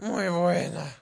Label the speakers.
Speaker 1: Muy buena.